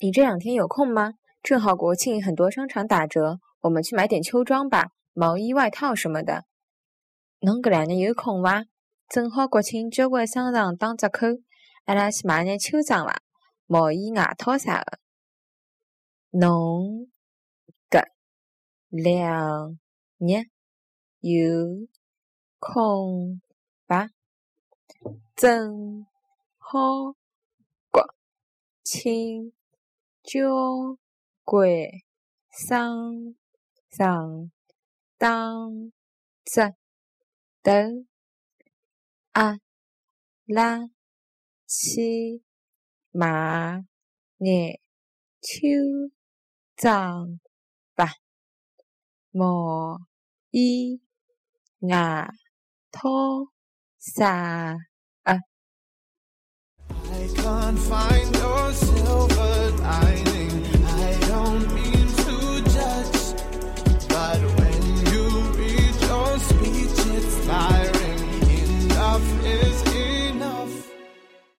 你这两天有空吗？正好国庆，很多商场打折，我们去买点秋装吧，毛衣、外套什么的。侬搿两日有空伐？正好国庆，交关商场打折扣，阿拉去买眼秋装伐？毛衣、外套啥的。侬搿两日有空伐？正好国庆。交关商场打折头，阿拉去买眼秋装吧，毛衣、外套啥的。